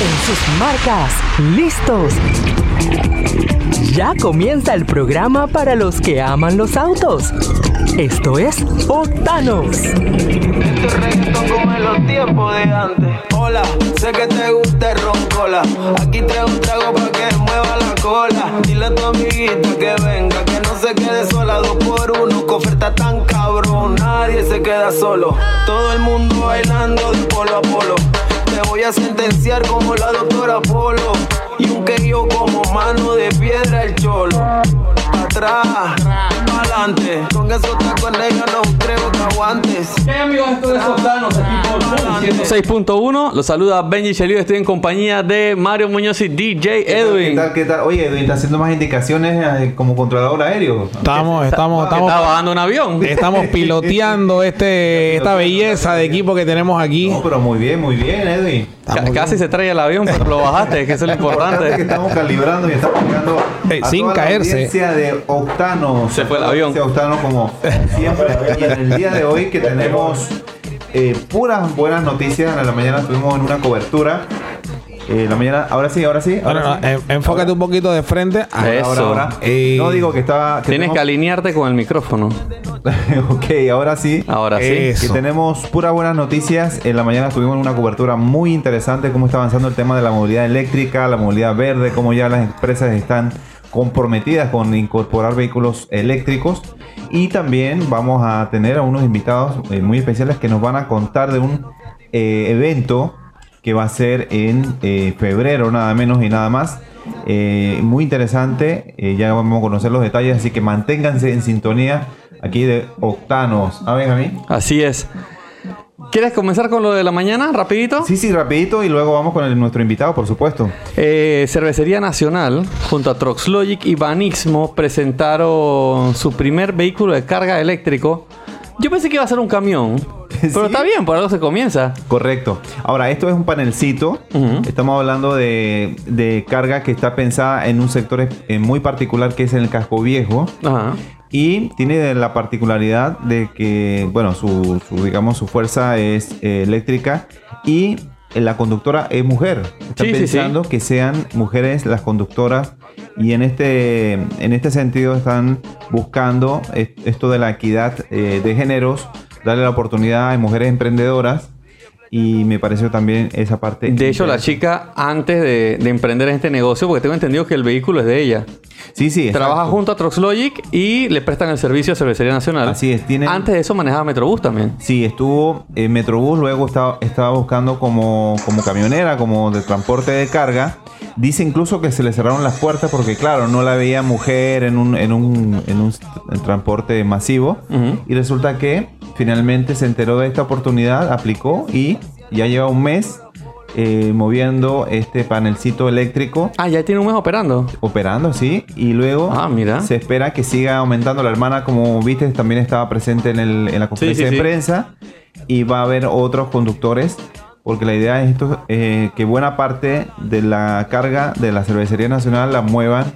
en sus marcas, listos. Ya comienza el programa para los que aman los autos. Esto es Octanos. Este. Hola, sé que te gusta el roncola. Aquí traigo un trago para que mueva la cola. Dile a tu amiguita que venga, que no se quede sola. Dos por uno, que oferta tan cabrón. Nadie se queda solo. Todo el mundo bailando de polo a polo. Te voy a sentenciar como la doctora Polo. Y un que yo como mano de piedra el cholo. Atrás, pa' adelante. Con esos tacones yo no creo que aguantes. Hey amigos, esto es Soplanos aquí por Zoom 106.1. Los saluda Benji Chelio. Estoy en compañía de Mario Muñoz y DJ ¿Qué Edwin. tal? ¿Qué tal? Oye, Edwin está haciendo más indicaciones eh, como controlador aéreo. Estamos, estamos, ¿Qué estamos, Estaba bajando un avión. estamos piloteando este, esta belleza de equipo que tenemos aquí. No, pero muy bien, muy bien, Edwin. Casi se trae el avión, pero lo bajaste, que eso es lo Importante que estamos calibrando y estamos llegando Eh, a sin toda caerse. La audiencia de Octano. Se fue el La avión. Octano como siempre. Y en el día de hoy que tenemos eh, puras buenas noticias. En la mañana estuvimos en una cobertura. Eh, la mañana, ahora sí, ahora sí. Ahora no, sí. en- enfócate un poquito de frente. Ah, Eh. Ahora, Eso. ahora. Eh, no digo que estaba. que Tienes que alinearte con el micrófono. ok, ahora sí. Ahora sí. Eh. Que tenemos puras buenas noticias. En la mañana tuvimos una cobertura muy interesante cómo está avanzando el tema de la movilidad eléctrica, la movilidad verde, cómo ya las empresas están comprometidas con incorporar vehículos eléctricos. Y también vamos a tener a unos invitados eh, muy especiales que nos van a contar de un eh, evento que va a ser en eh, febrero, nada menos y nada más. Eh, muy interesante, eh, ya vamos a conocer los detalles, así que manténganse en sintonía aquí de Octanos. ¿Ah, a mí? Así es. ¿Quieres comenzar con lo de la mañana, rapidito? Sí, sí, rapidito y luego vamos con el- nuestro invitado, por supuesto. Eh, Cervecería Nacional, junto a Troxlogic y Banismo, presentaron su primer vehículo de carga eléctrico. Yo pensé que iba a ser un camión, pero ¿Sí? está bien, por algo se comienza. Correcto. Ahora, esto es un panelcito. Ujú. Estamos hablando de, de carga que está pensada en un sector eh, muy particular que es en el casco viejo. Ajá. Y tiene la particularidad de que, bueno, su, su, digamos, su fuerza es eh, eléctrica y la conductora es mujer. Están Sí, sí, sí. pensando que sean mujeres las conductoras y en este, en este sentido están buscando es- esto de la equidad eh, de géneros, darle la oportunidad a mujeres emprendedoras y me pareció también esa parte. De hecho, la chica, antes de, de emprender este negocio, porque tengo entendido que el vehículo es de ella, Sí, sí. trabaja junto a Troxlogic y le prestan el servicio a Cervecería Nacional. Así es, tienen- Antes de eso manejaba Metrobús también. Sí, estuvo en Metrobús, luego estaba, estaba buscando como, como camionera, como de transporte de carga. Dice incluso que se le cerraron las puertas porque, claro, no la veía mujer en un, en un, en un en transporte masivo. Y resulta que finalmente se enteró de esta oportunidad, aplicó y ya lleva un mes eh, moviendo este panelcito eléctrico. Ah, ya tiene un mes operando. Operando, sí, y luego Ah, mira. se espera que siga aumentando. La hermana, como viste, también estaba presente en, el- en la conferencia sí, de sí. prensa y va a haber otros conductores. Porque la idea es esto, eh, que buena parte de la carga de la Cervecería Nacional la muevan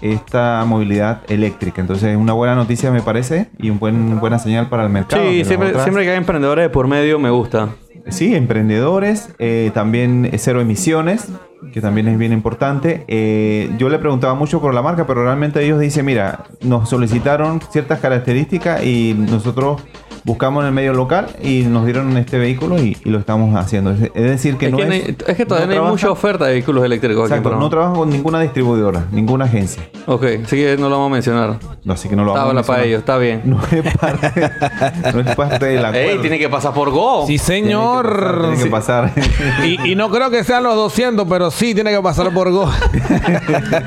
esta movilidad eléctrica. Entonces es una buena noticia me parece y una buen, buena señal para el mercado. Sí, siempre, otras- siempre que hay emprendedores de por medio me gusta. Sí, emprendedores, eh, también eh, cero emisiones, que también es bien importante. Eh, yo le preguntaba mucho por la marca, pero realmente ellos dicen, mira, nos solicitaron ciertas características y nosotros buscamos en el medio local y nos dieron este vehículo y, y lo estamos haciendo. Es, es decir, que es, no que es... es que todavía no, hay trabaja- mucha oferta de vehículos eléctricos aquí en Exacto, no trabaja con ninguna distribuidora, ninguna agencia. Ok, así que no lo vamos a mencionar. No, así que no lo vamos a Habla para mencionar. ellos, está bien. No es parte, no es parte del acuerdo. Ey, tiene que pasar por Go. Sí, Tiene que pasar, señor. tiene que pasar. Y, y no creo que sean los 200, pero sí tiene que pasar por Go.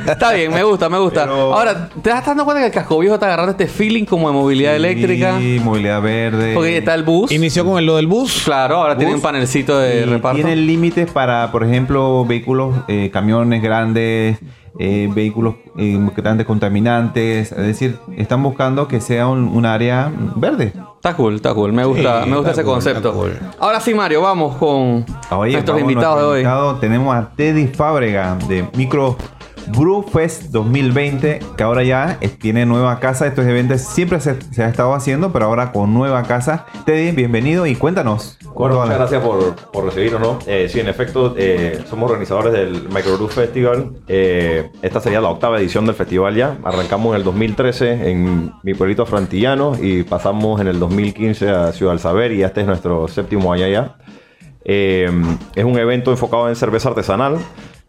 Está bien, me gusta, me gusta. Pero- Ahora, ¿te estás dando cuenta que el casco viejo está agarrando este feeling como de movilidad eléctrica? Sí, movilidad verde. Porque está el bus. Inició con el lo del bus. Claro, ahora tiene un panelcito de Y reparto. Tienen límites para, por ejemplo, vehículos, eh, camiones grandes, eh, vehículos eh, grandes contaminantes. Es decir, están buscando que sea un, un área verde. Está cool, está cool. Me gusta, Sí, me gusta ese cool, concepto. cool. Ahora sí, Mario, vamos con Oye, nuestros vamos, invitados nuestro de hoy. invitado, tenemos a Teddy Fábrega de Micro Brew Fest 2020, que ahora ya eh, tiene nueva casa. Estos eventos siempre se, se ha estado haciendo, pero ahora con nueva casa. Teddy, bienvenido y cuéntanos. Bueno, muchas gracias por, por recibirnos, ¿no? Eh, sí, en efecto, eh, somos organizadores del Microbrew Festival. Eh, esta sería la octava edición del festival ya. Arrancamos en el 2013 en mi pueblito Frantillano y pasamos en el 2015 a Ciudad del Saber y este es nuestro séptimo año allá. Eh, es un evento enfocado en cerveza artesanal.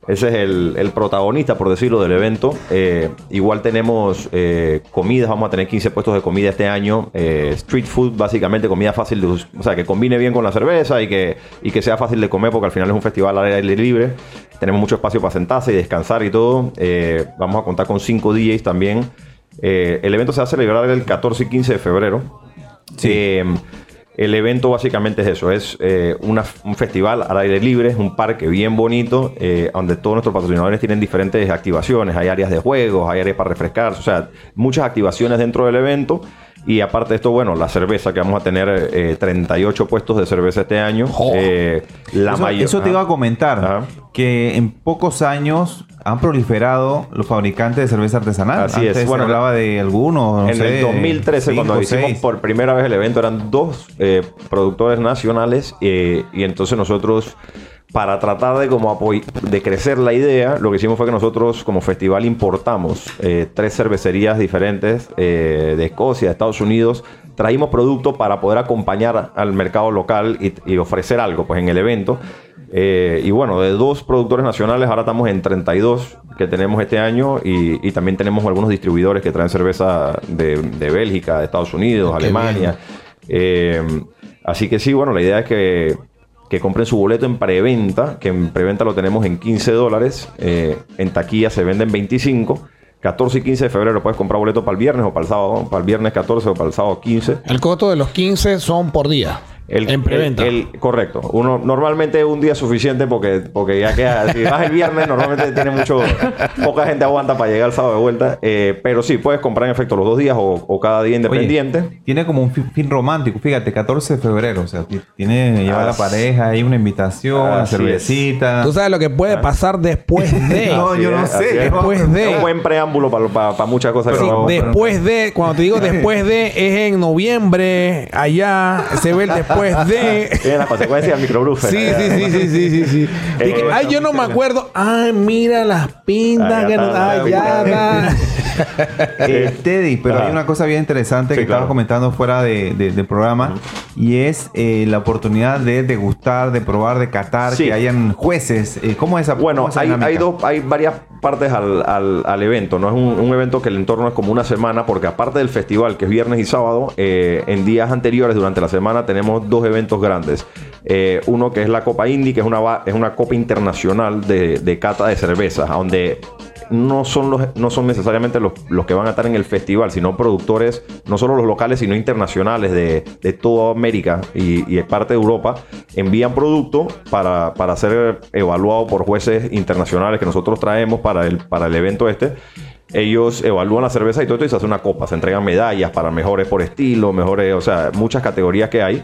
Ese es el, el protagonista, por decirlo, del evento. Eh, igual tenemos eh, comidas, vamos a tener 15 puestos de comida este año. Eh, street food, básicamente comida fácil de o sea, que combine bien con la cerveza y que, y que sea fácil de comer, porque al final es un festival al aire libre. Tenemos mucho espacio para sentarse y descansar y todo. Vamos a contar con 5 DJs también. El evento se va a celebrar el 14 y 15 de febrero. Eh, el evento básicamente es eso, es eh, una- un festival al aire libre, es un parque bien bonito, eh, donde todos nuestros patrocinadores tienen diferentes activaciones, hay áreas de juegos, hay áreas para refrescarse, o sea, muchas activaciones dentro del evento. Y aparte de esto, bueno, la cerveza, que vamos a tener eh, 38 puestos de cerveza este año. Eh, la eso, mayor- eso te iba a comentar, Ajá. que en pocos años han proliferado los fabricantes de cerveza artesanal. Así Antes es. se Bueno, hablaba de algunos, no en sé, el 2013, cinco, cuando hicimos seis. por primera vez el evento, eran dos eh, productores nacionales eh, y entonces nosotros, para tratar de como de crecer la idea, lo que hicimos fue que nosotros como festival importamos eh, tres cervecerías diferentes eh, de Escocia, de Estados Unidos. Traímos producto para poder acompañar al mercado local y, y ofrecer algo pues en el evento. Eh, y bueno, de dos productores nacionales, ahora estamos en 32 que tenemos este año y, y también tenemos algunos distribuidores que traen cerveza de, de Bélgica, de Estados Unidos, Qué Alemania. Así que sí, bueno, la idea es que, que compren su boleto en preventa, que en preventa lo tenemos en 15 dólares, eh, en taquilla se venden 25. 14 y 15 de febrero puedes comprar boleto para el viernes o para el sábado, para el viernes 14 o para el sábado 15. El costo de los 15 son por día. El, en preventa. el- el- correcto. Uno normalmente un día es suficiente porque, porque ya queda. Si vas el viernes, normalmente tiene mucho. Poca gente aguanta para llegar el sábado de vuelta. Eh, pero sí, puedes comprar en efecto los dos días o, o cada día Oye, independiente. tiene como un fi- fin romántico, fíjate, 14 de febrero, o sea, ti- tiene lleva a la Así- pareja, hay una invitación, una Así es. cervecita. Tú sabes lo que puede pasar después de. No, yo no sé. es. Después de- Es un buen preámbulo para, para, para muchas cosas. Sí, que vamos- después de, cuando te digo después de, es en noviembre, allá, se ve el después de. Tiene las consecuencias del. Sí, sí, sí, sí, sí, sí, sí. Eh, ay, yo no me acuerdo. Ay, mira las pintas Ah, que nos ay, ya. Eh, Teddy, pero hay una cosa bien interesante Sí, que claro. estabas comentando fuera de- de- del programa y es eh, la oportunidad de degustar, de probar, de catar, Sí. que hayan jueces. Eh, ¿Cómo es esa Bueno, cómo es esa hay, hay, dos, hay varias partes al, al- al evento. No es un, evento que el entorno es como una semana, porque aparte del festival, que es viernes y sábado, eh, en días anteriores, durante la semana, tenemos dos eventos grandes. Eh, uno que es la Copa Indy, que es una, es una copa internacional de, de cata de cervezas, donde no son, los, no son necesariamente los, los que van a estar en el festival, sino productores, no solo los locales, sino internacionales de, de toda América y, y parte de Europa, envían producto para, para ser evaluado por jueces internacionales que nosotros traemos para el, para el evento este. Ellos evalúan la cerveza y todo esto y se hace una copa. Se entregan medallas para mejores por estilo, mejores, o sea, muchas categorías que hay.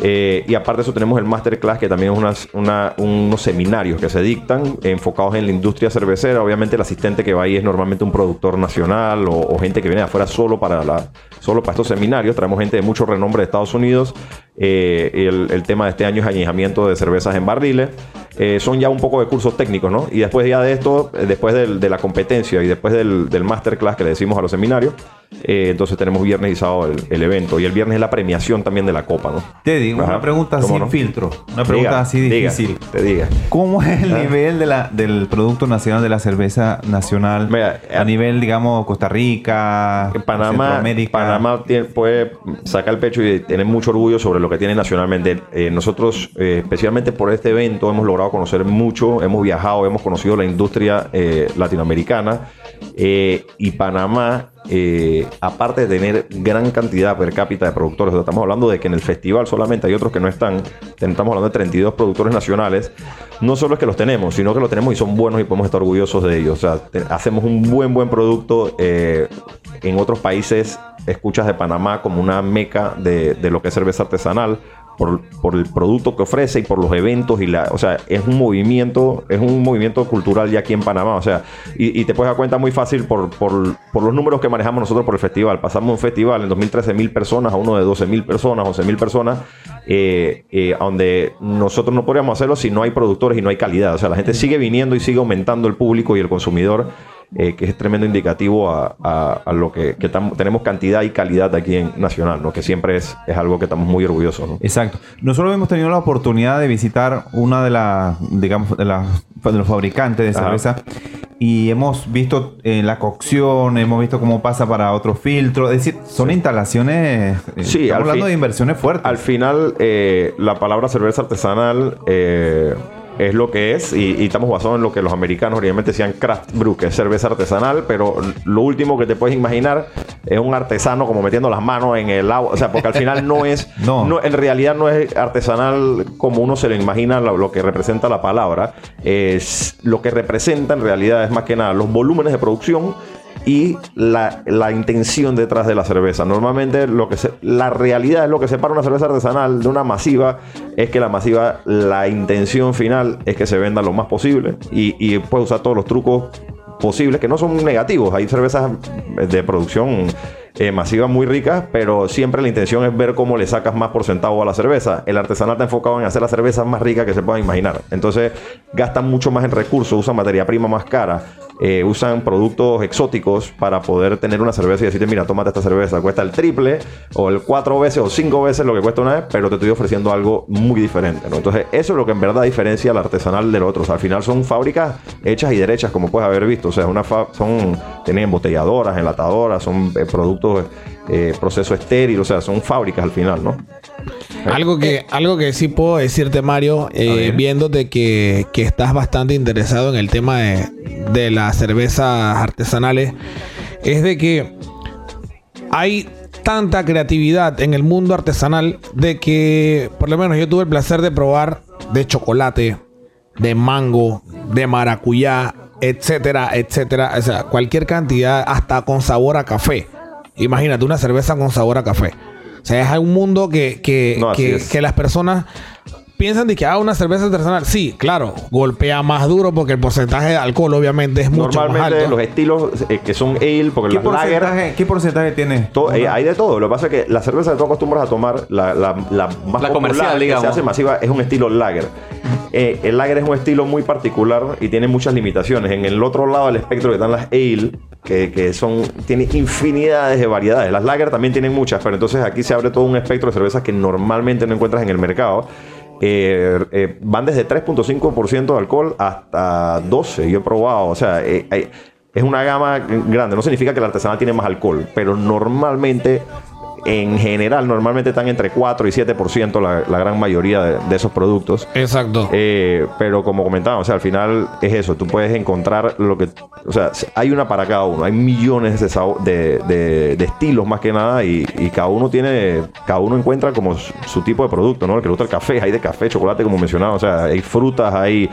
Eh, y aparte de eso tenemos el Masterclass, que también es unos seminarios que se dictan enfocados en la industria cervecera. Obviamente el asistente que va ahí es normalmente un productor nacional o, o gente que viene de afuera solo para, la, solo para estos seminarios. Traemos gente de mucho renombre de Estados Unidos. Eh, el, el tema de este año es añejamiento de cervezas en barriles. Eh, son ya un poco de cursos técnicos, ¿no? Y después ya de esto, eh, después del- de la competencia y después del, del masterclass que le decimos a los seminarios, eh, entonces tenemos viernes y sábado el, el evento. Y el viernes es la premiación también de la copa, ¿no? Teddy, una Ajá. pregunta ¿Cómo sin no? filtro, una pregunta Diga, así diga, difícil. te diga. ¿Cómo es el nivel de la, del Producto Nacional de la Cerveza Nacional Mira, a nivel, digamos, Costa Rica, Panamá? Panamá tiene- puede sacar el pecho y tener mucho orgullo sobre lo que tiene nacionalmente. Eh, nosotros, especialmente por este evento, hemos logrado conocer mucho, hemos viajado, hemos conocido la industria eh, latinoamericana eh, y Panamá. eh, aparte de tener gran cantidad per cápita de productores, estamos hablando de que en el festival solamente hay otros que no están, estamos hablando de 32 productores nacionales, no solo es que los tenemos, sino que los tenemos y son buenos y podemos estar orgullosos de ellos. Hacemos un buen, buen producto. eh, en otros países escuchas de Panamá como una meca de lo que es cerveza artesanal, por, el producto que ofrece y por los eventos y la, o sea, es un movimiento, es un movimiento cultural ya aquí en Panamá, o sea, y, te puedes dar cuenta muy fácil por, por, por los números que manejamos nosotros por el festival. Pasamos un festival en 2013 mil personas a uno de 12 mil personas, 11 mil personas, eh, eh, donde nosotros no podríamos hacerlo si no hay productores y no hay calidad. O sea, la gente sigue viniendo y sigue aumentando el público y el consumidor eh, que es tremendo indicativo a, a- a lo que, que tenemos cantidad y calidad aquí en Nacional, ¿no? que siempre es, es algo que estamos muy orgullosos. ¿no? Exacto. Nosotros hemos tenido la oportunidad de visitar una de las, digamos, de, de los fabricantes de Ajá. cerveza y hemos visto eh, la cocción, hemos visto cómo pasa para otro filtro. Es decir, son instalaciones. eh, Sí, estamos hablando fin- de inversiones fuertes. Al final, eh, la palabra cerveza artesanal es lo que es y, y estamos basados en lo que los americanos originalmente decían craft brew, que es cerveza artesanal, pero lo último que te puedes imaginar es un artesano como metiendo las manos en el agua, o sea, porque al final no es, No. no, en realidad no es artesanal como uno se le imagina lo, lo que representa la palabra, es lo que representa en realidad es más que nada los volúmenes de producción y la, la intención detrás de la cerveza. Normalmente lo que se- la realidad es lo que separa una cerveza artesanal de una masiva es que la masiva, la intención final es que se venda lo más posible y, y puede usar todos los trucos posibles que no son negativos. Hay cervezas de producción eh, masiva muy ricas, pero siempre la intención es ver cómo le sacas más por centavo a la cerveza. El artesanal está enfocado en hacer la cerveza más rica que se puedan imaginar. Entonces gastan mucho más en recursos, usan materia prima más cara, eh, usan productos exóticos para poder tener una cerveza y decirte, mira, tómate esta cerveza, cuesta el triple o el cuatro veces o cinco veces lo que cuesta una vez, pero te estoy ofreciendo algo muy diferente. Entonces eso es lo que en verdad diferencia al artesanal del otro. O al final son fábricas hechas y derechas, como puedes haber visto. O sea, son, tienen embotelladoras, enlatadoras, son eh, productos, eh, proceso estéril, o sea, son fábricas al final, ¿no? Algo que, algo que sí puedo decirte, Mario, eh, viéndote que, que estás bastante interesado en el tema de, de las cervezas artesanales, es de que hay tanta creatividad en el mundo artesanal de que, por lo menos yo tuve el placer de probar de chocolate, de mango, de maracuyá, etcétera, etcétera. O sea, cualquier cantidad, hasta con sabor a café. Imagínate una cerveza con sabor a café. O sea, es un mundo que, que, No, que, que las personas piensan de que ah, una cerveza artesanal. Sí, claro, golpea más duro porque el porcentaje de alcohol obviamente es mucho más Normalmente alto. los estilos eh, que son ale, porque ¿Qué las lager... porcentaje, ¿Qué porcentaje tiene? To- eh, hay de todo. Lo que pasa es que la cerveza que tú acostumbras a tomar, la, la, la más La popular comercial, que digamos. se hace masiva, es un estilo lager. Eh, el lager es un estilo muy particular y tiene muchas limitaciones. En el otro lado del espectro que están las ale, que, que son, tiene infinidades de variedades. Las lager también tienen muchas, pero entonces aquí se abre todo un espectro de cervezas que normalmente no encuentras en el mercado. Eh, eh, van desde 3.5% de alcohol hasta 12. Yo he probado, o sea, eh, es una gama grande. No significa que la artesanal tiene más alcohol, pero normalmente, en general, normalmente están entre 4 y 7% la, la gran mayoría de, de esos productos. Exacto. Eh, pero como comentaba, o sea, al final es eso. Tú puedes encontrar lo que. O sea, hay una para cada uno. Hay millones de, sabo- de, de- de estilos más que nada. Y, y cada uno tiene. Cada uno encuentra como su, su tipo de producto, ¿no? El que le gusta el café. Hay de café, chocolate, como mencionaba. O sea, hay frutas, hay.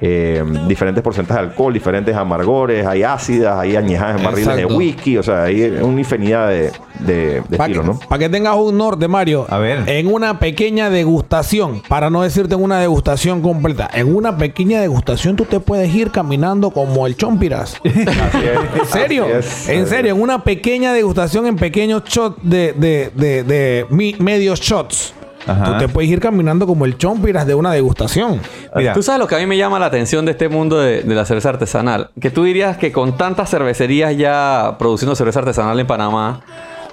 eh, diferentes porcentajes de alcohol, diferentes amargores, hay ácidas, hay añejadas en barriles de whisky, o sea, hay una infinidad de, de, de Para que, ¿no? pa' que tengas un norte, Mario. A ver. En una pequeña degustación, para no decirte en una degustación completa, en una pequeña degustación tú te puedes ir caminando como el chompiras. Así es. ¿En serio? Así es. En serio, en una pequeña degustación en pequeños shots de, de, de, de mi- medios shots. Ajá. Tú te puedes ir caminando como el chompiras de una degustación. Mira, Tú sabes lo que a mí me llama la atención de este mundo de, de la cerveza artesanal. Que tú dirías que con tantas cervecerías ya produciendo cerveza artesanal en Panamá,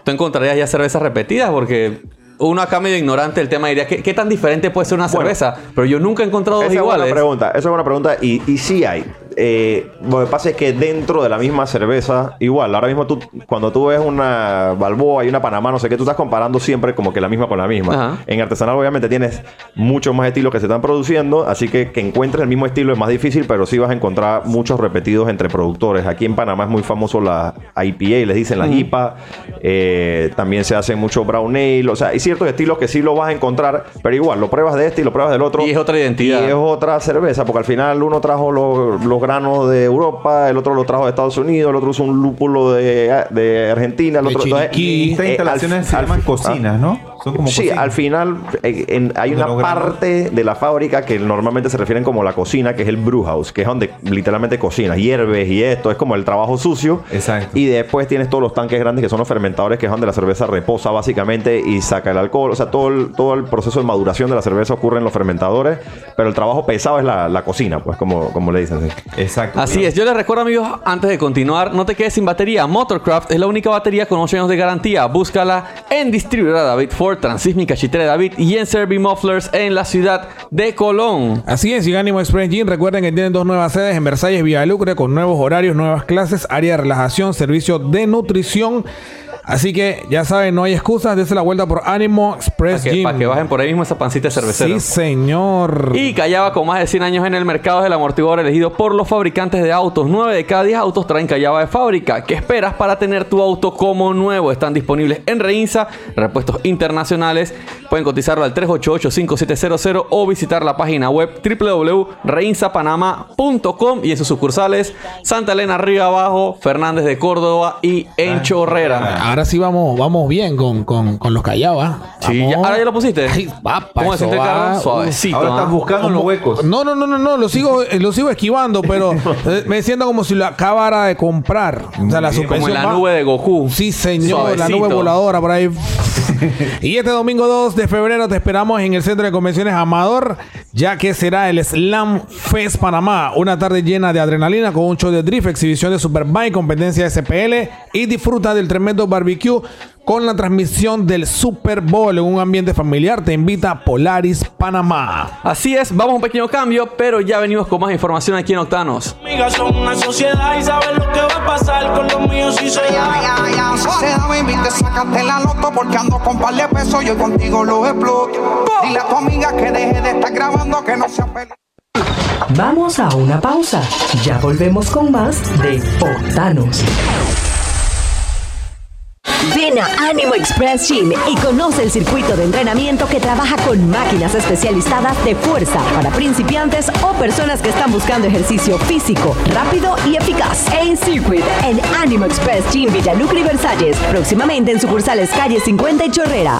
tú encontrarías ya cervezas repetidas porque uno acá medio ignorante del tema diría, ¿qué, qué tan diferente puede ser una Bueno. cerveza? Pero yo nunca he encontrado dos Esa es buena iguales. pregunta, esa es buena pregunta y, y sí hay. Eh, lo que pasa es que dentro de la misma cerveza, igual, ahora mismo tú, cuando tú ves una Balboa y una Panamá, no sé qué, tú estás comparando siempre como que la misma con la misma. Ajá. En artesanal obviamente tienes muchos más estilos que se están produciendo, así que que encuentres el mismo estilo es más difícil, pero sí vas a encontrar muchos repetidos entre productores. Aquí en Panamá es muy famoso la IPA, les dicen la IPA, eh, también se hace mucho brown ale, o sea, hay ciertos estilos que sí lo vas a encontrar, pero igual, lo pruebas de este y lo pruebas del otro. Y es otra identidad. Y es otra cerveza, porque al final uno trajo los, los granos de Europa, el otro lo trajo de Estados Unidos, el otro usó un lúpulo de, de Argentina, el De otro... Chiriquí. eh, estas al- instalaciones se al- llaman ah, cocinas, ¿no? Son como Sí, cocinas. al final eh, en- hay una parte de la fábrica que normalmente se refieren como la cocina, que es el brew house, que es donde literalmente cocinas, hierves y esto, es como el trabajo sucio. Exacto. Y después tienes todos los tanques grandes que son los fermentadores, que es donde la cerveza reposa básicamente y saca el alcohol. O sea, todo el, todo el proceso de maduración de la cerveza ocurre en los fermentadores, pero el trabajo pesado es la, la cocina, pues como, como le dicen. sí. Exacto. Así es, yo les recuerdo amigos, antes de continuar, no te quedes sin batería. Motorcraft es la única batería con 8 años de garantía. Búscala en distribuidora David Ford, Transísmica, Chitera David y en Servi Mufflers en la ciudad de Colón. Así es, y Ánimo Express Gym, recuerden que tienen dos nuevas sedes en Versalles, Villalucre, con nuevos horarios, nuevas clases, área de relajación, servicio de nutrición. Así que ya saben, no hay excusas, dése la vuelta por Ánimo Express Para que, Gym. pa' que bajen por ahí mismo esa pancita de cervecero. Sí, señor. Y Callaba con más de 100 años en el mercado es el amortiguador elegido por los fabricantes de autos. 9 de cada 10 autos traen Callaba de fábrica. ¿Qué esperas para tener tu auto como nuevo? Están disponibles en Reinsa, repuestos internacionales. Pueden cotizarlo al 388-5700 o visitar la página web www.reinsapanama.com y en sus sucursales Santa Elena Río Abajo, Fernández de Córdoba y en Chorrera. Ahora sí vamos, vamos bien con, con, con los callabas. Sí, ya- ahora ya lo pusiste. Ay, papá, ¿Cómo se siente el carro? Suavecito. Ahora ¿ah? estás buscando los huecos. No, no, no, no, no, lo sigo, eh, lo sigo esquivando, pero eh, me siento como si lo acabara de comprar. O sea, la suspensión Como en la va- nube de Goku. Sí, señor, la nube voladora por ahí. y este domingo 2 de febrero te esperamos en el Centro de Convenciones Amador, ya que será el Slam Fest Panamá. Una tarde llena de adrenalina con un show de drift, exhibición de Superbike, competencia SPL y disfruta del tremendo barbecue con la transmisión del Super Bowl en un ambiente familiar. Te invita Polaris Panamá. Así es, vamos a un pequeño cambio, pero ya venimos con más información aquí en Octanos. Amigas son una sociedad y saben lo que va a pasar con los míos si se Ya, ya, ya, sociedad, baby, te sacaste la loto porque ando con par de pesos, yo contigo lo exploto. Dile a tu amiga que deje de estar grabando, que no se apele. Vamos a una pausa. Ya volvemos con más de Octanos. Ven a Animo Express Gym y conoce el circuito de entrenamiento que trabaja con máquinas especializadas de fuerza para principiantes o personas que están buscando ejercicio físico, rápido y eficaz. En Circuit, en Animo Express Gym Villalucre y Versalles, próximamente en sucursales calle 50 y Chorrera.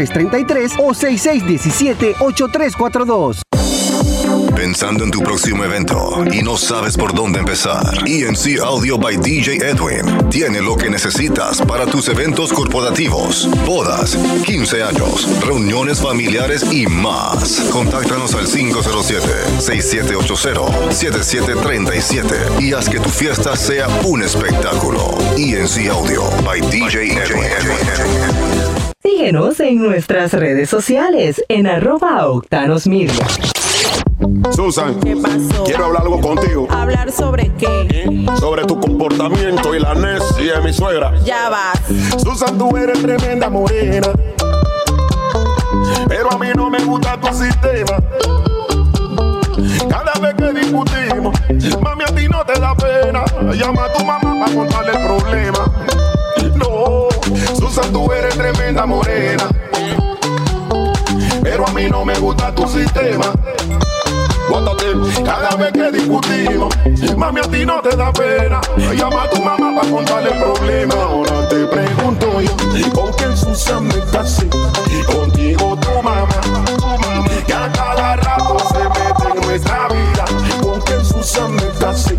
229-9333 o 6617-8342. Pensando en tu próximo evento y no sabes por dónde empezar. ENC Audio by DJ Edwin tiene lo que necesitas para tus eventos corporativos, bodas, 15 años, reuniones familiares y más. Contáctanos al 507-6780-7737 y haz que tu fiesta sea un espectáculo. ENC Audio by DJ Edwin. Síguenos en nuestras redes sociales en arroba Octanos Media. Susan, quiero hablar algo contigo. ¿Hablar sobre qué? Sobre tu comportamiento y la necia de mi suegra. Ya vas. Susan, tú eres tremenda morena. Pero a mí no me gusta tu sistema. Cada vez que discutimos, mami, a ti no te da pena. Llama a tu mamá para contarle el problema. No, Susan, tú eres tremenda morena. Pero a mí no me gusta tu sistema. Bótate cada vez que discutimos. Mami, a ti no te da pena. Llama a tu mamá para contarle el problema. Ahora te pregunto yo, ¿con quién Susan me casé? Contigo tu mamá. Que a cada rato se mete en nuestra vida. ¿Con quién Susan me casé?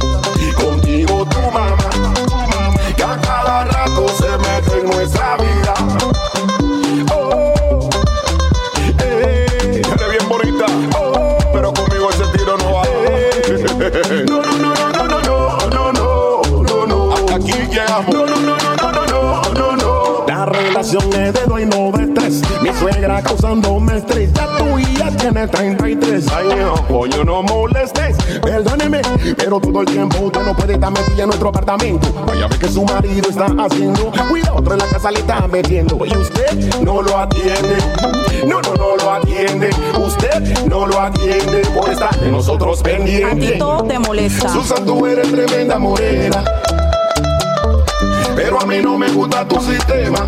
amor. No, no, no, no, no, no, no, no. La relación es de dos y no de tres. Mi suegra causándome estrés. Ya tú y ya tiene 33 años. Coño, no molestes. Perdóneme, pero todo el tiempo usted no puede estar metida en nuestro apartamento. Vaya a ver que su marido está haciendo. Cuida, otro en la casa le está metiendo. Y usted no lo atiende. No, no, no lo atiende. Usted no lo atiende por estar de nosotros pendientes. A ti todo te molesta. Susan, tú eres tremenda morena pero a mí no me gusta tu sistema.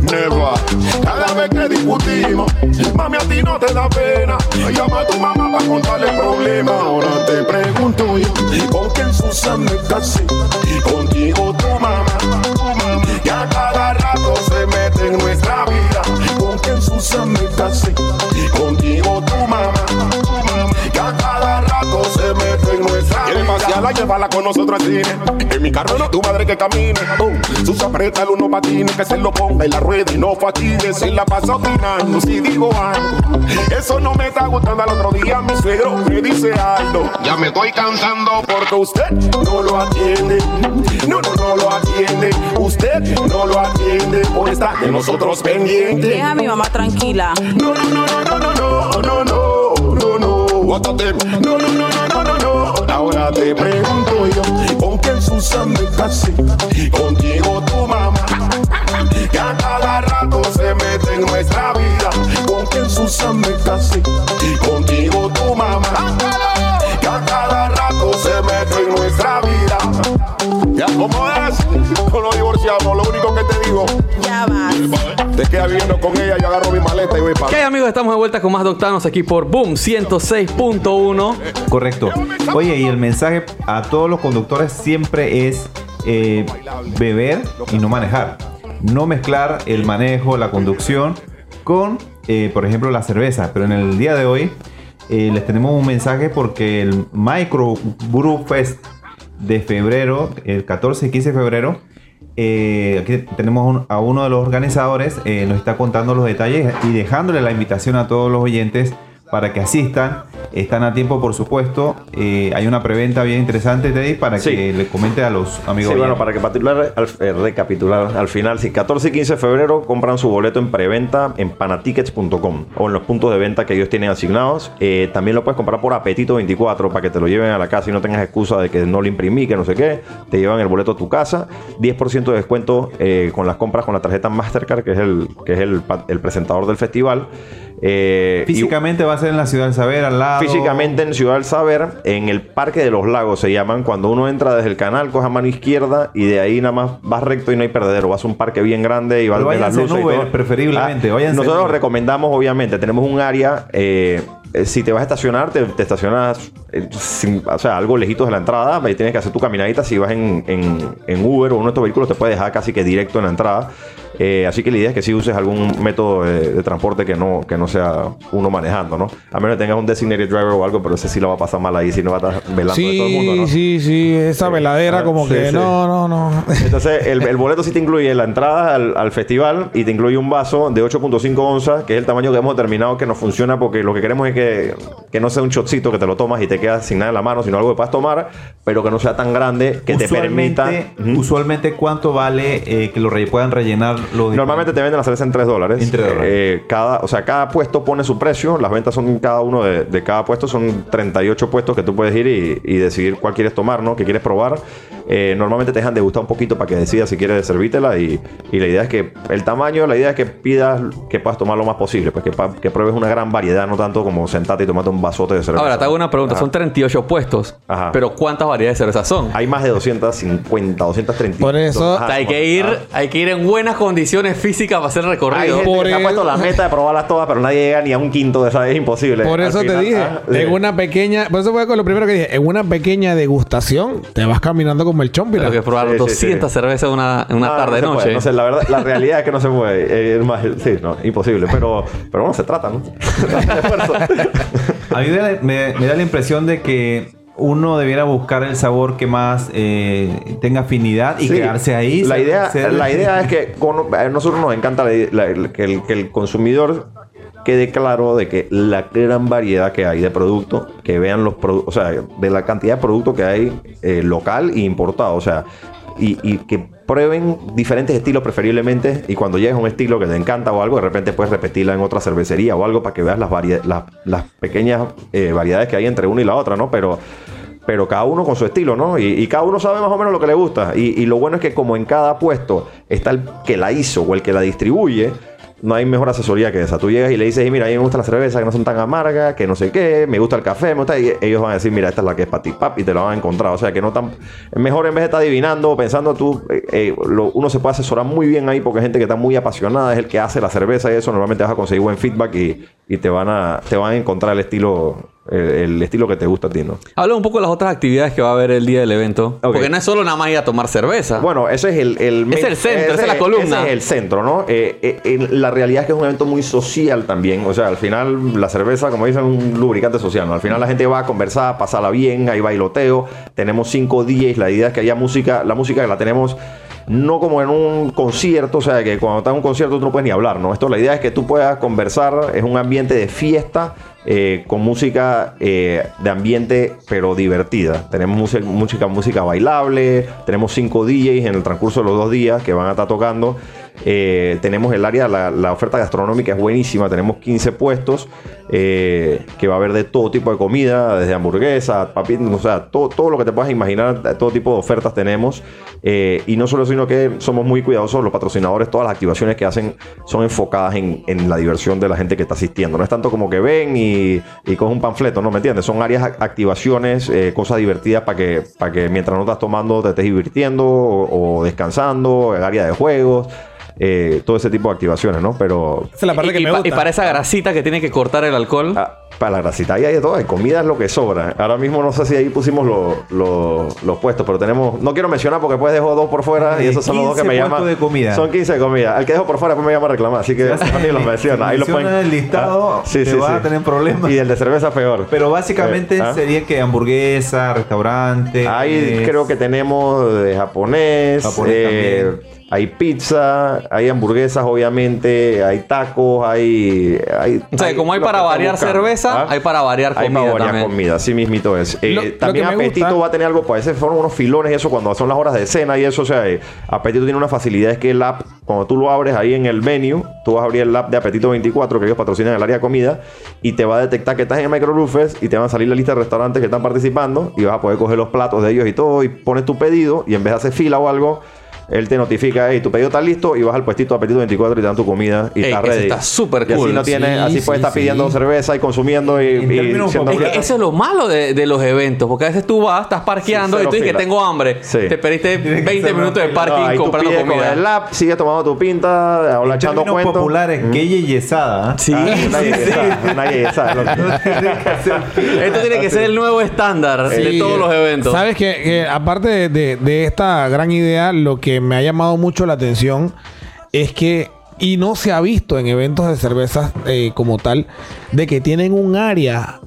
Never. Cada vez que discutimos, mami, a ti no te da pena. Llama a tu mamá para contarle el problema. Ahora te pregunto yo, ¿con quién Susan me casé? Contigo tu mamá. Que a cada rato se mete en nuestra vida. ¿Con quién Susan me casé? Contigo tu mamá cada rato se mete en nuestra Quiere pasearla, llévala con nosotros al cine. En mi carro no tu madre que camine. Uh, sus aprieta el uno patines, que se lo ponga en la rueda y no fatigues. Se la pasa opinando si digo algo. Eso no me está gustando al otro día. Mi suegro me dice algo. Ya me estoy cansando porque usted no lo atiende. No, no, no lo atiende. Usted no lo atiende por estar de nosotros pendiente. Deja a mi mamá tranquila. No, no, no, no, no, no, no, no. no no. No, no, no, no, no, no, no. Ahora te pregunto yo, ¿con quién Susan me casé? Contigo tu mamá. Que a cada rato se mete en nuestra vida. ¿Con quién Susan me casé? Contigo tu mamá. Que a cada rato se mete en nuestra vida. Ya, ¿cómo es? No nos divorciamos, lo único que te digo. Ya vas. Te quedas viviendo con ella, yo agarro mi maleta y voy para ¿Qué hay, amigos? Estamos de vuelta con más Doctanos aquí por Boom 106.1. Correcto. Oye, y el mensaje a todos los conductores siempre es eh, beber y no manejar. No mezclar el manejo, la conducción con, eh, por ejemplo, la cerveza. Pero en el día de hoy eh, les tenemos un mensaje porque el Micro Brew Fest de febrero, el 14 y 15 de febrero, eh, aquí tenemos a uno de los organizadores, eh, nos está contando los detalles y dejándole la invitación a todos los oyentes para que asistan. Están a tiempo, por supuesto. Eh, hay una preventa bien interesante, Teddy, para Sí. que le comente a los amigos. Sí, bueno, oyentes. para que al- eh, recapitular al final, si 14 y 15 de febrero compran su boleto en preventa en panatickets.com o en los puntos de venta que ellos tienen asignados. Eh, también lo puedes comprar por Apetito 24 para que te lo lleven a la casa y no tengas excusa de que no lo imprimí, que no sé qué. Te llevan el boleto a tu casa. 10% de descuento con las compras con la tarjeta Mastercard, que es el, que es el presentador del festival. Eh, y- Físicamente va a ser en la ciudad del saber, al lado. Físicamente en Ciudad del Saber, en el Parque de los Lagos se llaman. Cuando uno entra desde el canal, coge a mano izquierda y de ahí nada más vas recto y no hay perdedero. Vas a un parque bien grande y vas a ver las luces. y todo. preferiblemente, Ah, Nosotros Uber. recomendamos, obviamente, tenemos un área. eh, eh, si te vas a estacionar, te, te estacionas eh, sin- o sea, algo lejitos de la entrada. Ahí tienes que hacer tu caminadita. Si vas en, en- en Uber o uno de estos vehículos, te puede dejar casi que directo en la entrada. Eh, así que la idea es que si uses algún método de, de transporte que no, que no sea uno manejando, ¿no? A menos que tengas un designated driver o algo, pero ese sí lo va a pasar mal ahí, si no va a estar velando de todo el mundo, Sí, ¿no? sí, sí. Esa veladera Ah, como sí, que sí. no, no, no. Entonces, el, el boleto sí te incluye la entrada al, al festival y te incluye un vaso de 8.5 onzas, que es el tamaño que hemos determinado que nos funciona porque lo que queremos es que, que no sea un shotcito que te lo tomas y te quedas sin nada en la mano, sino algo que puedas tomar, pero que no sea tan grande que te permita... usualmente ¿cuánto vale eh, que lo re- puedan rellenar Normalmente te venden la cerveza en 3 dólares. En tres dólares. Eh, cada, o sea, cada puesto pone su precio. Las ventas son cada uno de, de cada puesto. Son 38 puestos que tú puedes ir y, y decidir cuál quieres tomar, ¿no? Que quieres probar. Eh, normalmente te dejan degustar un poquito para que decidas si quieres servítela. Y, y la idea es que el tamaño, la idea es que pidas que puedas tomar lo más posible. Pues que, que pruebes una gran variedad, no tanto como sentarte y tomarte un vasote de cerveza. Ahora, te hago una pregunta. Ajá. Son 38 puestos. Ajá. Pero ¿cuántas variedades de cerveza son? Hay más de 250, 230. Por eso- O sea, hay que ir, hay que ir en buenas condiciones físicas para hacer el Hay recorrido. gente Por que se ha eso- puesto la meta de probarlas todas, pero nadie llega ni a un quinto de esa. Es imposible. Por eso te dije, ah, sí. en una pequeña, por eso fue con lo primero que dije, en una pequeña degustación te vas caminando como el chompira. Tengo que probar Sí, sí, 200 sí. cervezas en una, una No, tarde no noche. puede, No sé, la verdad, la realidad es que no se puede. Eh, Es más, sí, no, imposible. Pero, pero bueno, se trata, ¿no? A mí me da, me- me da la impresión de que uno debiera buscar el sabor que más eh, tenga afinidad y Sí. quedarse ahí. La idea, la idea es que con- a nosotros nos encanta la- la- que, el, que el consumidor quede claro de que la gran variedad que hay de productos, que vean los productos, o sea, de la cantidad de productos que hay eh, local e importado. O sea, y, y que prueben diferentes estilos preferiblemente y cuando llegues a un estilo que te encanta o algo, de repente puedes repetirla en otra cervecería o algo para que veas las, las, las pequeñas eh, variedades que hay entre una y la otra, ¿no? Pero pero cada uno con su estilo, ¿no? Y, cada uno sabe más o menos lo que le gusta. Y lo bueno es que como en cada puesto está el que la hizo o el que la distribuye, no hay mejor asesoría que esa. Tú llegas y le dices, "Y mira, a mí me gusta la cerveza que no son tan amargas, que no sé qué, me gusta el café, me gusta... Y ellos van a decir, mira, esta es la que es para ti, pap, y te la van a encontrar. O sea, que no tan... Mejor en vez de estar adivinando o pensando tú, eh, eh, uno se puede asesorar muy bien ahí porque hay gente que está muy apasionada, es el que hace la cerveza y eso, normalmente vas a conseguir buen feedback y, y te, van a, te van a encontrar el estilo... El, estilo que te gusta a ti, ¿no? Habla un poco de las otras actividades que va a haber el día del evento. Porque no es solo nada más ir a tomar cerveza. Bueno, ese es el... el Es el centro, esa es la columna. Ese es el centro, ¿no? Eh, eh, eh, la realidad es que es un evento muy social también. O sea, al final la cerveza, como dicen, es un lubricante social, ¿no? Al final la gente va a conversar, a pasarla bien, hay bailoteo. Tenemos cinco DJs. La idea es que haya música. La música que la tenemos... No como en un concierto, o sea, que cuando estás en un concierto tú no puedes ni hablar, ¿no? Esto la idea es que tú puedas conversar, es un ambiente de fiesta, eh, con música eh, de ambiente pero divertida. Tenemos música, música, música bailable, tenemos cinco DJs en el transcurso de los dos días que van a estar tocando. Eh, tenemos el área, la, oferta gastronómica es buenísima, tenemos 15 puestos eh, que va a haber de todo tipo de comida, desde hamburguesas, papitas, o sea, todo, todo lo que te puedas imaginar, todo tipo de ofertas tenemos. Eh, y no solo sino que somos muy cuidadosos, los patrocinadores, todas las activaciones que hacen son enfocadas en, en la diversión de la gente que está asistiendo. No es tanto como que ven y, y cogen un panfleto, ¿no? ¿Me entiendes? Son áreas, ac- activaciones, cosas divertidas para que, para que mientras no estás tomando te estés divirtiendo o, o descansando, el área de juegos. Eh, todo ese tipo de activaciones, ¿no? Pero... Esa es la parte y, que y me pa- gusta. y para esa grasita que tiene que cortar el alcohol. para la grasita ahí hay de todo, hay comida es lo que sobra. Ahora mismo no sé si ahí pusimos los- los- los puestos, pero tenemos, no quiero mencionar porque después dejo dos por fuera y esos son los dos que 15 me llaman. de comida. Son 15 de comida. El que dejo por fuera después me llama a reclamar, así que no ni los menciona. Ahí lo Menciona pueden. el listado, Ah, sí, te sí, vas sí. a tener problemas. Y el de cerveza peor. Pero básicamente Eh, ¿ah? sería que hamburguesa, restaurante. Ahí eh, creo que tenemos de japonés, Japonés eh, hay pizza, hay hamburguesas, obviamente, hay tacos, hay. hay O sea, como hay lo para variar cerveza, ¿ah? hay para variar Hay comida para variar también. comida, así mismito es. Eh, Lo- también Apetito gusta- va a tener algo, pues ese fueron unos filones y eso cuando son las horas de cena y eso, o sea, eh, Apetito tiene una facilidad, es que el app, cuando tú lo abres ahí en el menú, tú vas a abrir el app de Apetito 24, que ellos patrocinan el área de comida, y te va a detectar que estás en Microrufes y te van a salir la lista de restaurantes que están participando y vas a poder coger los platos de ellos y todo y pones tu pedido y en vez de hacer fila o algo, él te notifica, hey, tu pedido está listo y vas al puestito de Apetito 24 y te dan tu comida y Ey, estás eso ready. está súper Y así cool. no tienes, Sí, así sí, puedes estar sí. pidiendo cerveza y consumiendo y, y términos siendo- Es que eso es lo malo de, de los eventos, porque a veces tú vas, estás parqueando Sí, y tú dices que tengo hambre. Sí. Te que 20 hacer minutos de una parking No, ahí tú comprando pides comida. Con el app, sigues tomando tu pinta, o en echando cuentos. populares, Mm. que yesada. ¿ah? Sí, Ah, nadie sabe lo que- Esto tiene que ser el nuevo estándar de todos los eventos. Sabes que, aparte de esta gran idea, lo que me ha llamado mucho la atención es que, y no se ha visto en eventos de cervezas eh, como tal, de que tienen un área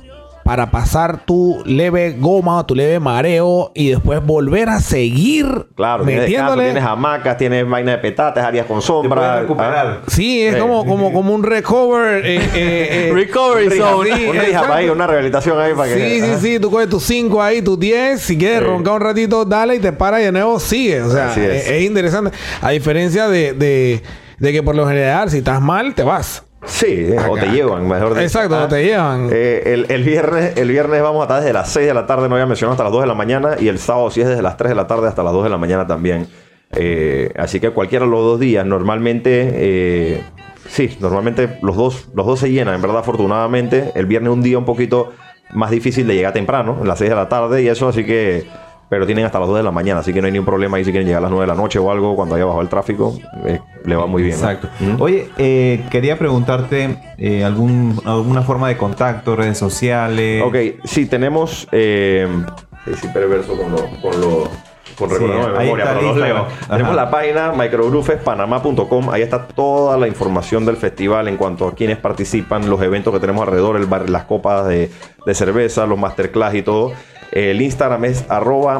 para pasar tu leve goma, tu leve mareo y después volver a seguir Claro, tienes, descanso, metiéndole. tienes hamacas, tienes vaina de petates, áreas con sombra. recuperar. ¿ah? Sí, es Sí. como, como, como un recover. eh, eh, eh, Recovery zone. Sí, un rehab exacto. ahí, una rehabilitación ahí para que. Sí, sí, sí, tú coges tus 5 ahí, tus 10, si quieres Sí. roncar un ratito, dale y te paras y de nuevo sigue. O sea, es. es interesante. A diferencia de, de, de que por lo general, si estás mal, te vas. Sí, o te llevan, mejor dicho. Exacto, Ah. o te llevan. Eh, el, el viernes, el viernes vamos a estar desde las 6 de la tarde, no había mencionado, hasta las 2 de la mañana. Y el sábado sí es desde las 3 de la tarde hasta las 2 de la mañana también. Eh, así que cualquiera de los dos días, normalmente, eh, sí, normalmente los dos, los dos se llenan, en verdad, afortunadamente. El viernes un día un poquito más difícil de llegar temprano, a las 6 de la tarde y eso, así que... Pero tienen hasta las 2 de la mañana, así que no hay ningún problema ahí si quieren llegar a las 9 de la noche o algo, cuando haya bajado el tráfico, eh, le va muy bien. ¿no? Exacto. Oye, eh, quería preguntarte eh, algún, alguna forma de contacto, redes sociales. Ok, sí, tenemos. Eh, sí, perverso con lo. Con lo con Sí, de memoria, pero los leo. Tenemos la página microgrufespanamá.com. Ahí está toda la información del festival en cuanto a quienes participan, los eventos que tenemos alrededor, el bar- las copas de, de cerveza, los masterclass y todo. El Instagram es arroba.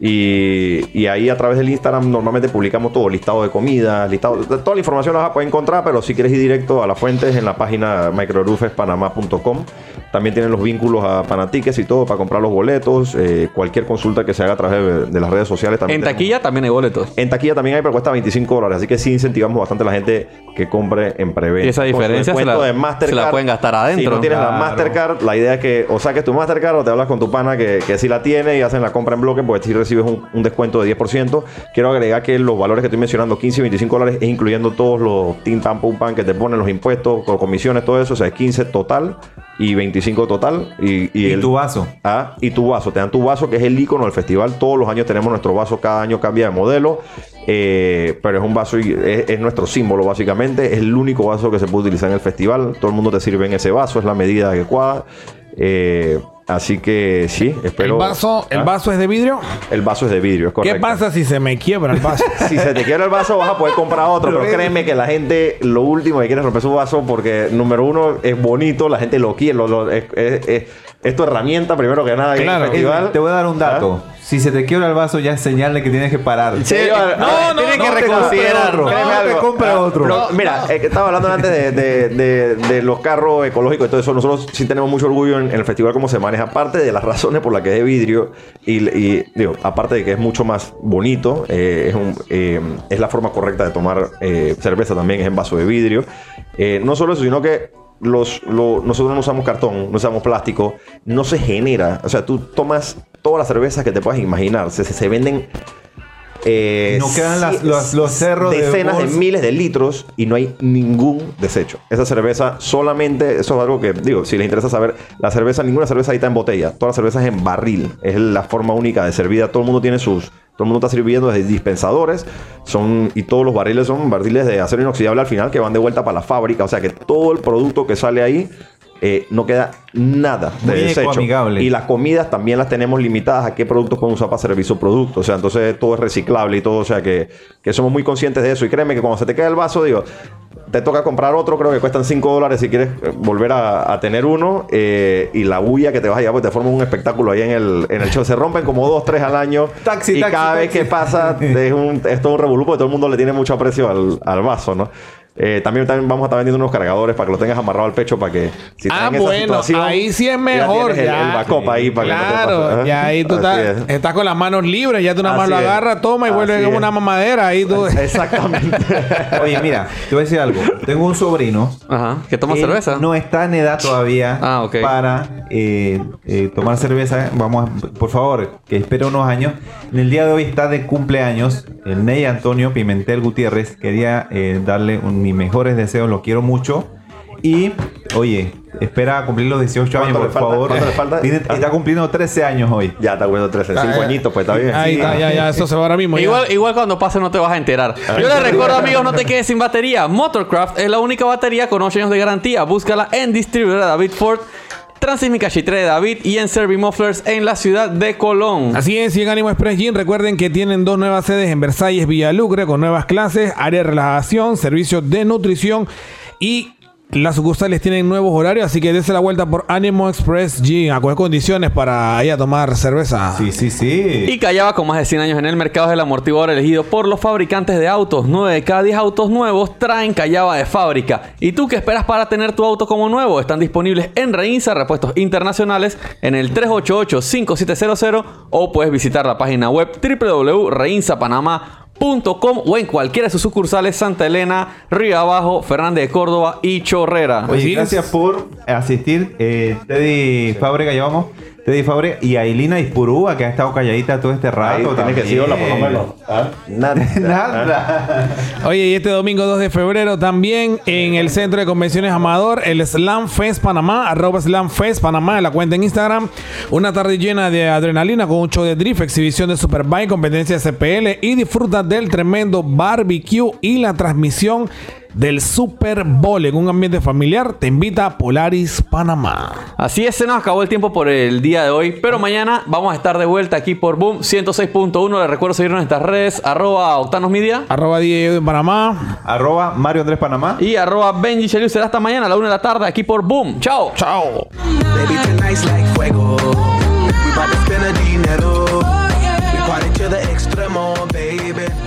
Y, y ahí a través del Instagram normalmente publicamos todo, listado de comidas, listado, toda la información la vas a poder encontrar, pero si quieres ir directo a la fuente es en la página microrufespanamá.com. También tienen los vínculos a Panatiques y todo para comprar los boletos. eh, cualquier consulta que se haga a través de, de las redes sociales también. En tenemos. taquilla también hay boletos. En taquilla también hay, pero cuesta 25 dólares. Así que sí incentivamos bastante a la gente que compre en preventa. Y esa Con su diferencia se la- de Mastercard. se la pueden gastar adentro. Si no tienes la. Mastercard, la idea es que o saques tu Mastercard o te hablas con tu pana que, que sí la tiene y hacen la compra en bloque, porque si recibes un, un descuento de 10%. Quiero agregar que los valores que estoy mencionando, 15 y 25 dólares, es incluyendo todos los tin tan pum pan que te ponen, los impuestos, con comisiones, todo eso. O sea, es 15 total y 25 total. Y, Y tu vaso. Ah, y tu vaso. Te dan tu vaso, que es el icono del festival. Todos los años tenemos nuestro vaso, cada año cambia de modelo. eh, pero es un vaso, y es, es nuestro símbolo básicamente. Es el único vaso que se puede utilizar en el festival. Todo el mundo te sirve en ese vaso, es la medida adecuada. Eh, así que sí, espero. El vaso, el ¿Ah? vaso es de vidrio. El vaso es de vidrio, es correcto. ¿Qué pasa si se me quiebra el vaso? Si se te quiebra el vaso, vas a poder comprar otro. Pero créeme que la gente, lo último que quiere es romper su vaso porque, número uno, es bonito, la gente lo quiere. lo- lo- es, es- es- es tu herramienta, primero que nada, Claro. festival. Te voy a dar un dato. Si se te quiebra el vaso, ya es señal de que tienes que parar. Sí, no, no, tienes no que te reconsiderar. compre otro. Créeme No compre Ah, otro. no, mira, eh, que estaba hablando antes de, de- de- de los carros ecológicos y todo eso. Nosotros sí tenemos mucho orgullo en, en el festival cómo se maneja. Aparte de las razones por las que es de vidrio y, y, digo, aparte de que es mucho más bonito, eh, es, un, eh, es la forma correcta de tomar eh, cerveza también, es en vaso de vidrio. Eh, no solo eso, sino que los, lo- nosotros no usamos cartón, no usamos plástico, no se genera. O sea, tú tomas todas las cervezas que te puedas imaginar, se, se- se venden. eh, No quedan las- los- los cerros de decenas de, miles de litros y no hay ningún desecho. Esa cerveza solamente, eso es algo que digo, si les interesa saber, la cerveza, ninguna cerveza ahí está en botella, toda la cerveza es en barril, es la forma única de servida, todo el mundo tiene sus, todo el mundo está sirviendo desde dispensadores, son y todos los barriles son barriles de acero inoxidable al final que van de vuelta para la fábrica, o sea que todo el producto que sale ahí eh, no queda nada de Muy desecho. Y las comidas también las tenemos limitadas a qué productos podemos usar para servir su producto. O sea, entonces todo es reciclable y todo. O sea, que, que somos muy conscientes de eso. Y créeme que cuando se te queda el vaso, digo, te toca comprar otro, creo que cuestan 5 dólares si quieres eh, volver a, a tener uno. eh, y la bulla que te vas a llevar, pues te forma un espectáculo ahí en el, en el show. Se rompen como dos, tres al año. Taxi, y taxi, cada vez que pasa, es, un, es todo un revolú porque todo el mundo le tiene mucho aprecio al, al vaso, ¿no? Eh, también, también vamos a estar vendiendo unos cargadores para que lo tengas amarrado al pecho para que si estás Ah, en esa bueno, situación, ahí sí es mejor. Ya tienes el, el backup ahí para que no te Claro, pase. ya ahí tú estás, es. estás con las manos libres, ya tú nada más lo agarras, toma y vuelve como una mamadera. Ahí tú. Exactamente. Oye, mira, te voy a decir algo. Tengo un sobrino. Ajá. ¿Que toma cerveza? No está en edad todavía Ah, ok. para eh, eh, tomar cerveza. Vamos, a- por favor, que espere unos años. En el día de hoy está de cumpleaños el Ney Antonio Pimentel Gutiérrez. Quería eh, darle un- mis mejores deseos, lo quiero mucho. Y, oye, espera cumplir los 18 años, ¿Cuánto por falta? favor. ¿Cuánto le falta? Tiene- está cumpliendo 13 años hoy. Ya está bueno 13, 5 Ah, añitos, pues está bien. Ahí Sí. está, ya, ya, eso se va ahora mismo. ya. Igual cuando pase no te vas a enterar. Yo les recuerdo, amigos, no te quedes sin batería. Motorcraft es la única batería con 8 años de garantía. Búscala en distribuidora David Ford, Transísmica Chitre de David y en Servi Mufflers en la ciudad de Colón. Así es, y en Ánimo Express Gym recuerden que tienen dos nuevas sedes en Versalles, Villalucre, con nuevas clases, área de relajación, servicios de nutrición y las sucursales tienen nuevos horarios, así que dése la vuelta por Ánimo Express Gym a coger condiciones para ir a tomar cerveza. Sí, sí, sí. Y Callaba con más de 100 años en el mercado es el amortiguador elegido por los fabricantes de autos. 9 de cada 10 autos nuevos traen Callaba de fábrica. ¿Y tú qué esperas para tener tu auto como nuevo? Están disponibles en Reinsa Repuestos Internacionales en el 388-5700 o puedes visitar la página web www.reinsapanamá.com o en cualquiera de sus sucursales Santa Elena, Río Abajo, Fernández de Córdoba y Chorrera. Oye, gracias por asistir. Eh, Teddy Fábrega, llevamos. Teddy Fábrega y Ailina Ispurúa, que ha estado calladita todo este Ahí rato. tienes que también. decirlo por lo menos. ¿Ah? Nada. Nada. Oye, y este domingo 2 de febrero también en el Centro de Convenciones Amador, el Slam Fest Panamá, arroba Slam Fest Panamá, en la cuenta en Instagram. Una tarde llena de adrenalina con un show de drift, exhibición de Superbike, competencia CPL y disfruta del tremendo barbecue y la transmisión del Super Bowl en un ambiente familiar. Te invita Polaris Panamá. Así es, se nos acabó el tiempo por el día de hoy, pero mañana vamos a estar de vuelta aquí por Boom 106.1. Les recuerdo seguirnos en estas redes, arroba Octanos Media Arroba DJ en Panamá. Arroba Mario Andrés Panamá. y arroba Benji Cheliu. Será hasta mañana a la una de la tarde aquí por Boom. Chao. Chao. A baby.